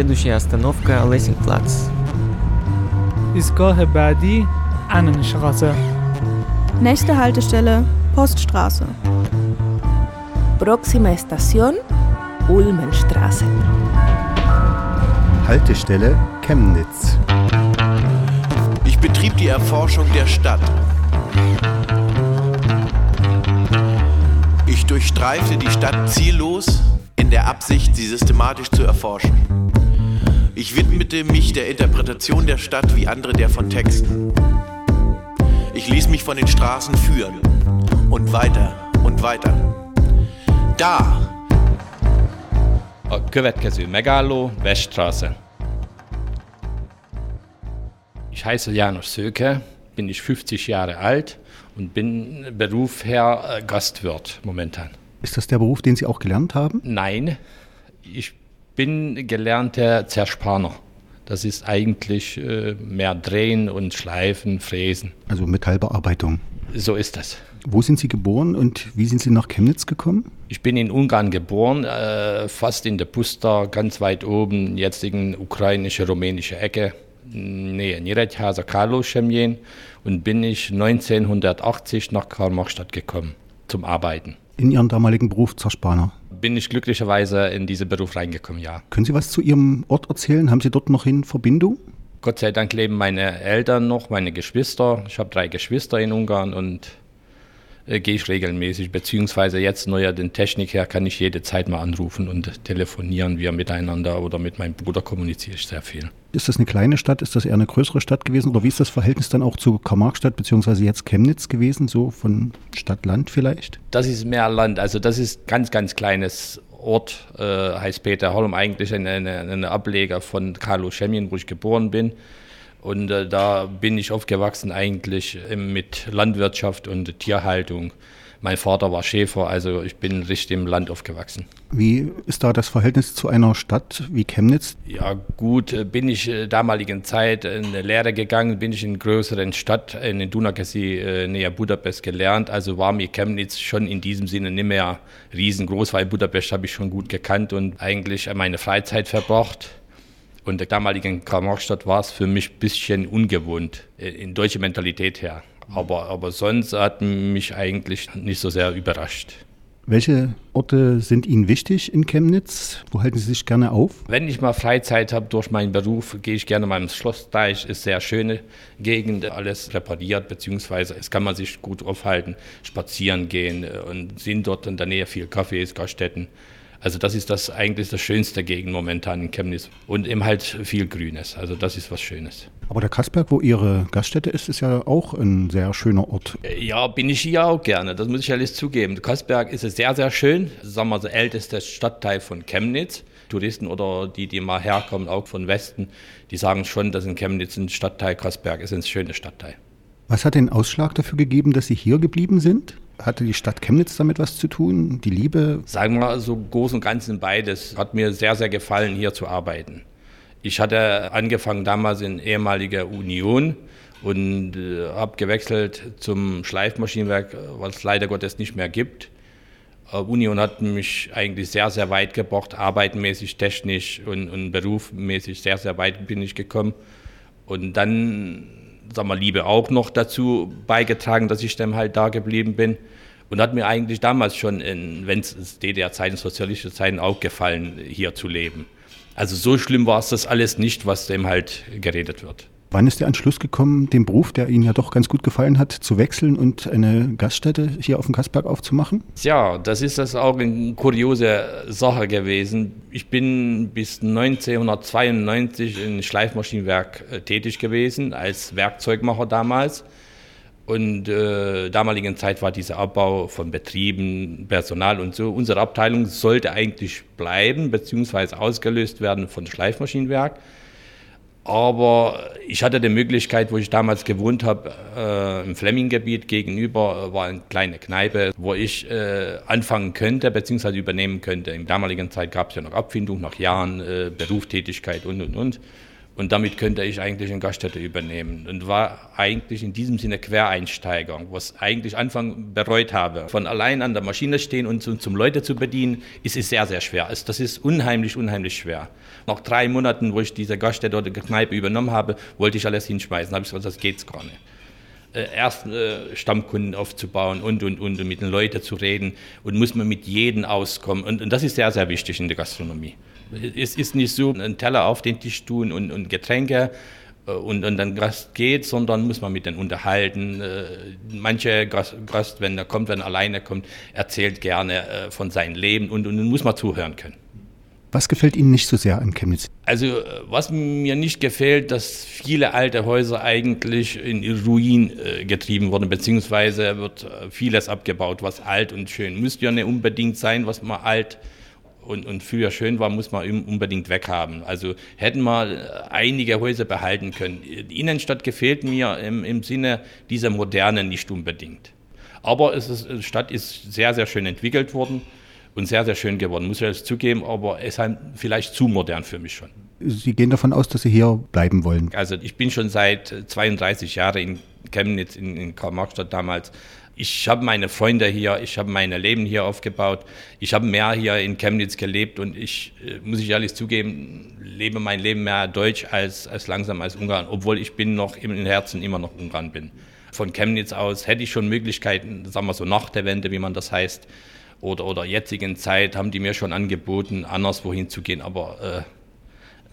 Следующая остановка Лессингплац. ایستگاه بعدی Annenstraße. Nächste Haltestelle Poststraße. Próxima estación, Ulmenstraße. Haltestelle Chemnitz. Ich betrieb die Erforschung der Stadt. Ich durchstreifte die Stadt ziellos in der Absicht, sie systematisch zu erforschen. Ich widmete mich der Interpretation der Stadt wie andere der von Texten. Ich ließ mich von den Straßen führen und weiter und weiter. Da, A következő megálló Weststraße. Ich heiße Janusz Söke, bin ich 50 Jahre alt und bin Beruf Herr äh, Gastwirt momentan. Ist das der Beruf, den Sie auch gelernt haben? Nein, ich bin gelernter Zerspaner. Das ist eigentlich äh, mehr Drehen und Schleifen, Fräsen. Also Metallbearbeitung. So ist das. Wo sind Sie geboren und wie sind Sie nach Chemnitz gekommen? Ich bin in Ungarn geboren, äh, fast in der Pusta, ganz weit oben, jetzigen ukrainische, rumänische Ecke, Nähe Niredhaza, Karlo Chemien und bin ich 1980 nach Karl-Marx-Stadt gekommen zum Arbeiten. In Ihren damaligen Beruf Zerspaner. Bin ich glücklicherweise in diesen Beruf reingekommen, ja. Können Sie was zu Ihrem Ort erzählen? Haben Sie dort noch in Verbindung? Gott sei Dank leben meine Eltern noch, meine Geschwister. Ich habe drei Geschwister in Ungarn und äh, gehe ich regelmäßig, beziehungsweise jetzt neuer den Technik her kann ich jede Zeit mal anrufen und telefonieren wir miteinander oder mit meinem Bruder kommuniziere ich sehr viel. Ist das eine kleine Stadt? Ist das eher eine größere Stadt gewesen? Oder wie ist das Verhältnis dann auch zu Karl-Marx-Stadt beziehungsweise jetzt Chemnitz gewesen? So von Stadt-Land vielleicht? Das ist mehr Land, also das ist ganz, ganz kleines Ort, äh, heißt Peter Holm, eigentlich ein Ableger von Carlo Schemien, wo ich geboren bin. Und äh, da bin ich aufgewachsen eigentlich äh, mit Landwirtschaft und Tierhaltung. Mein Vater war Schäfer, also ich bin richtig im Land aufgewachsen. Wie ist da das Verhältnis zu einer Stadt wie Chemnitz? Ja gut, äh, bin ich äh, damaligen Zeit in eine Lehre gegangen, bin ich in größeren Stadt, in Dunakesi äh, näher Budapest gelernt, also war mir Chemnitz schon in diesem Sinne nicht mehr riesengroß, weil Budapest habe ich schon gut gekannt und eigentlich meine Freizeit verbracht. Und der damaligen Karl-Marx-Stadt war es für mich ein bisschen ungewohnt, äh, in deutscher Mentalität her. Aber, aber sonst hat mich eigentlich nicht so sehr überrascht. Welche Orte sind Ihnen wichtig in Chemnitz? Wo halten Sie sich gerne auf? Wenn ich mal Freizeit habe durch meinen Beruf, gehe ich gerne mal ins Schlossteich. Ist sehr schöne Gegend, alles repariert, beziehungsweise es kann man sich gut aufhalten, spazieren gehen äh, und sind dort in der Nähe viel Cafés, Gaststätten. Also das ist das eigentlich das schönste Gegend momentan in Chemnitz und eben halt viel Grünes. Also das ist was Schönes. Aber der Kassberg, wo Ihre Gaststätte ist, ist ja auch ein sehr schöner Ort. Ja, bin ich hier auch gerne. Das muss ich alles zugeben. Der Kassberg ist sehr, sehr schön. Sagen wir, der älteste Stadtteil von Chemnitz. Touristen oder die, die mal herkommen, auch von Westen, die sagen schon, dass in Chemnitz ein Stadtteil Kassberg ist ein schöner Stadtteil. Was hat den Ausschlag dafür gegeben, dass Sie hier geblieben sind? Hatte die Stadt Chemnitz damit was zu tun? Die Liebe? Sagen wir so groß und ganzen beides. Hat mir sehr, sehr gefallen, hier zu arbeiten. Ich hatte angefangen damals in ehemaliger Union und äh, habe gewechselt zum Schleifmaschinenwerk, was es leider Gottes nicht mehr gibt. Äh, Union hat mich eigentlich sehr, sehr weit gebracht, arbeitenmäßig, technisch und, und berufmäßig sehr, sehr weit bin ich gekommen. Und dann sagen wir, Liebe auch noch dazu beigetragen, dass ich dann halt da geblieben bin. Und hat mir eigentlich damals schon, wenn es DDR-Zeiten, sozialistische Zeiten auch gefallen, hier zu leben. Also so schlimm war es das alles nicht, was dem halt geredet wird. Wann ist der Entschluss gekommen, den Beruf, der Ihnen ja doch ganz gut gefallen hat, zu wechseln und eine Gaststätte hier auf dem Kassberg aufzumachen? Ja, das ist das auch eine kuriose Sache gewesen. Ich bin bis 1992 im Schleifmaschinenwerk äh, tätig gewesen, als Werkzeugmacher damals. Und äh, damaligen Zeit war dieser Abbau von Betrieben, Personal und so. Unsere Abteilung sollte eigentlich bleiben, beziehungsweise ausgelöst werden von Schleifmaschinenwerk. Aber ich hatte die Möglichkeit, wo ich damals gewohnt habe, äh, im Flemminggebiet gegenüber war eine kleine Kneipe, wo ich äh, anfangen könnte bzw. übernehmen könnte. In damaligen Zeit gab es ja noch Abfindung nach Jahren, äh, Berufstätigkeit und und und. Und damit könnte ich eigentlich eine Gaststätte übernehmen und war eigentlich in diesem Sinne Quereinsteiger, was eigentlich Anfang bereut habe. Von allein an der Maschine stehen und zum, zum Leute zu bedienen, ist es sehr, sehr schwer. Also das ist unheimlich, unheimlich schwer. Nach drei Monaten, wo ich diese Gaststätte oder Kneipe übernommen habe, wollte ich alles hinschmeißen. Da habe ich gesagt, das geht's gar nicht. Äh, erst äh, Stammkunden aufzubauen und, und, und, und mit den Leuten zu reden und muss man mit jedem auskommen. Und, und das ist sehr, sehr wichtig in der Gastronomie. Es ist nicht so, einen Teller auf den Tisch tun und, und Getränke äh, und, und dann Gast geht, sondern muss man mit denen unterhalten. Äh, manche Gast, Gast, wenn er kommt, wenn er alleine kommt, erzählt gerne äh, von seinem Leben und, und dann muss man zuhören können. Was gefällt Ihnen nicht so sehr an Chemnitz? Also was mir nicht gefällt, dass viele alte Häuser eigentlich in Ruin äh, getrieben wurden, beziehungsweise wird vieles abgebaut, was alt und schön. Müsste ja nicht unbedingt sein, was man alt und, und früher schön war, muss man unbedingt weghaben. Also hätten wir einige Häuser behalten können. Die Innenstadt gefällt mir im, im Sinne dieser modernen nicht unbedingt. Aber es ist, die Stadt ist sehr, sehr schön entwickelt worden und sehr, sehr schön geworden, muss ich das zugeben, aber es ist vielleicht zu modern für mich schon. Sie gehen davon aus, dass Sie hier bleiben wollen? Also ich bin schon seit 32 Jahren in Chemnitz, in, in Karl-Marx-Stadt damals ich habe meine Freunde hier, ich habe mein Leben hier aufgebaut, ich habe mehr hier in Chemnitz gelebt und ich, äh, muss ich ehrlich zugeben, lebe mein Leben mehr deutsch als, als langsam als Ungarn, obwohl ich bin noch im Herzen immer noch Ungarn bin. Von Chemnitz aus hätte ich schon Möglichkeiten, sagen wir so nach der Wende, wie man das heißt, oder, oder jetzigen Zeit haben die mir schon angeboten, anderswohin zu gehen, aber äh,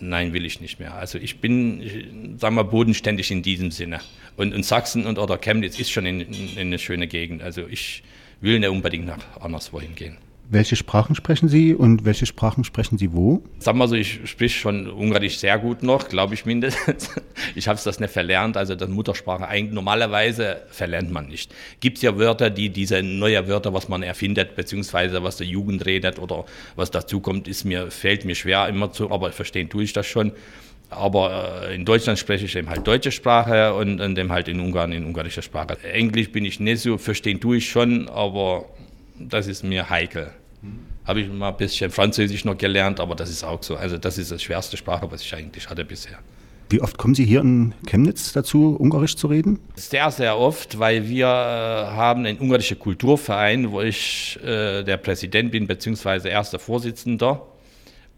Nein, will ich nicht mehr. Also ich bin, sagen wir, bodenständig in diesem Sinne. Und, und Sachsen und oder Chemnitz ist schon in, in, in eine schöne Gegend. Also ich will nicht unbedingt nach anderswohin gehen. Welche Sprachen sprechen Sie und welche Sprachen sprechen Sie wo? Sagen wir so, ich spreche schon Ungarisch sehr gut noch, glaube ich mindestens. Ich habe es das nicht verlernt, also das Muttersprache eigentlich normalerweise verlernt man nicht. Gibt es ja Wörter, die diese neue Wörter, was man erfindet, beziehungsweise was der Jugend redet oder was dazu kommt, ist mir, fällt mir schwer immer zu, aber verstehen tue ich das schon. Aber äh, in Deutschland spreche ich eben halt deutsche Sprache und, und eben halt in Ungarn in ungarischer Sprache. Englisch bin ich nicht so, verstehen tue ich schon, aber das ist mir heikel. Habe ich mal ein bisschen Französisch noch gelernt, aber das ist auch so. Also das ist die schwerste Sprache, was ich eigentlich hatte bisher. Wie oft kommen Sie hier in Chemnitz dazu, Ungarisch zu reden? Sehr, sehr oft, weil wir äh, haben einen ungarischen Kulturverein, wo ich äh, der Präsident bin, beziehungsweise erster Vorsitzender.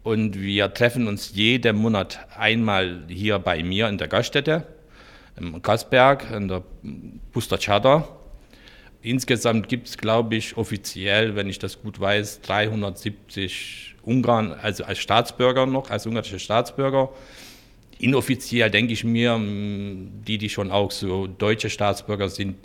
Und wir treffen uns jeden Monat einmal hier bei mir in der Gaststätte, im Kasberg, in der Pusterchada. Insgesamt gibt es, glaube ich, offiziell, wenn ich das gut weiß, 370 Ungarn, also als Staatsbürger noch, als ungarische Staatsbürger. Inoffiziell denke ich mir, die, die schon auch so deutsche Staatsbürger sind,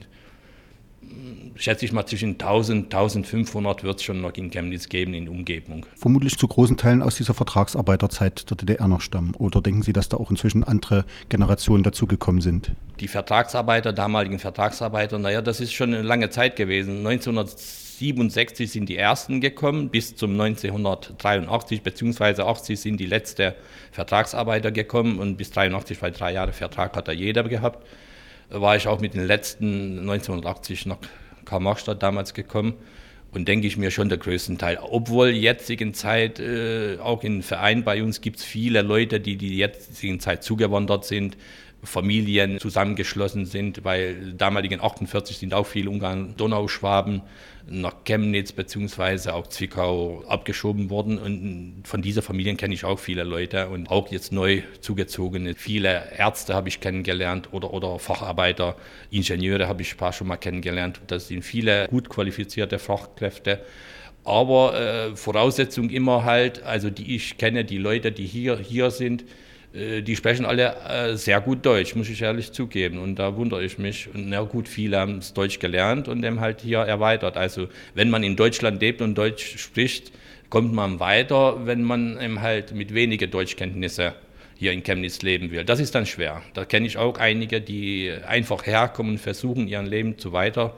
schätze ich mal, zwischen 1000 1500 wird es schon noch in Chemnitz geben in Umgebung. Vermutlich zu großen Teilen aus dieser Vertragsarbeiterzeit der DDR noch stammen. Oder denken Sie, dass da auch inzwischen andere Generationen dazugekommen sind? Die Vertragsarbeiter, damaligen Vertragsarbeiter, naja, das ist schon eine lange Zeit gewesen. 1967 sind die ersten gekommen, bis zum 1983 bzw. 80 sind die letzten Vertragsarbeiter gekommen und bis 83, weil drei Jahre Vertrag hat da jeder gehabt war ich auch mit den letzten 1980 nach Karl-Marx-Stadt damals gekommen und denke ich mir schon der größten Teil. Obwohl jetzigen Zeit, äh, auch im Verein bei uns gibt es viele Leute, die die jetzigen Zeit zugewandert sind, Familien zusammengeschlossen sind, weil damaligen 48 sind auch viele Ungarn, Donauschwaben nach Chemnitz beziehungsweise auch Zwickau abgeschoben worden und von dieser Familien kenne ich auch viele Leute und auch jetzt neu zugezogene. Viele Ärzte habe ich kennengelernt oder, oder Facharbeiter, Ingenieure habe ich ein paar schon mal kennengelernt. Das sind viele gut qualifizierte Fachkräfte. Aber äh, Voraussetzung immer halt, also die ich kenne, die Leute, die hier, hier sind, die sprechen alle äh, sehr gut Deutsch, muss ich ehrlich zugeben. Und da wundere ich mich. Und na gut, viele haben es Deutsch gelernt und dem halt hier erweitert. Also wenn man in Deutschland lebt und Deutsch spricht, kommt man weiter, wenn man eben halt mit wenigen Deutschkenntnisse hier in Chemnitz leben will. Das ist dann schwer. Da kenne ich auch einige, die einfach herkommen und versuchen, ihr Leben zu weiter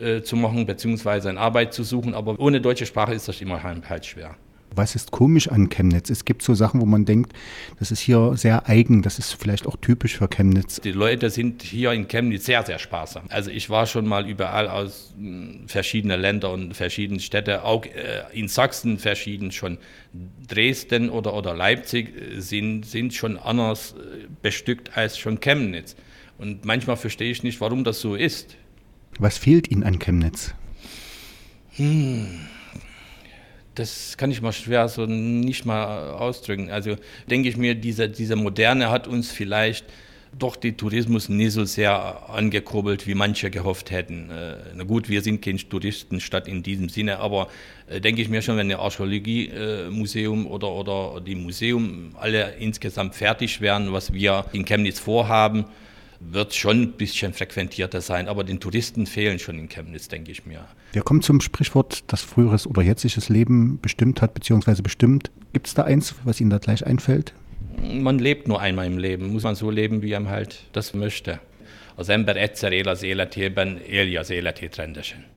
äh, zu machen, beziehungsweise eine Arbeit zu suchen. Aber ohne deutsche Sprache ist das immer halt schwer. Was ist komisch an Chemnitz? Es gibt so Sachen, wo man denkt, das ist hier sehr eigen, das ist vielleicht auch typisch für Chemnitz. Die Leute sind hier in Chemnitz sehr, sehr sparsam. Also ich war schon mal überall aus hm, verschiedenen Ländern und verschiedenen Städten, auch äh, in Sachsen verschieden schon. Dresden oder, oder Leipzig äh, sind, sind schon anders äh, bestückt als schon Chemnitz. Und manchmal verstehe ich nicht, warum das so ist. Was fehlt Ihnen an Chemnitz? Hm. Das kann ich mal schwer so nicht mal ausdrücken. Also denke ich mir, diese, diese Moderne hat uns vielleicht doch den Tourismus nie so sehr angekurbelt, wie manche gehofft hätten. Äh, na gut, wir sind kein Touristenstadt in diesem Sinne, aber äh, denke ich mir schon, wenn der Archäologiemuseum oder, oder die Museum alle insgesamt fertig wären, was wir in Chemnitz vorhaben, wird schon ein bisschen frequentierter sein, aber den Touristen fehlen schon in Chemnitz, denke ich mir. Wir kommen zum Sprichwort, das früheres oder jetziges Leben bestimmt hat, beziehungsweise bestimmt. Gibt es da eins, was Ihnen da gleich einfällt? Man lebt nur einmal im Leben, muss man so leben, wie man halt das möchte. Az ember egyszer él az életében, élje az életét rendesen.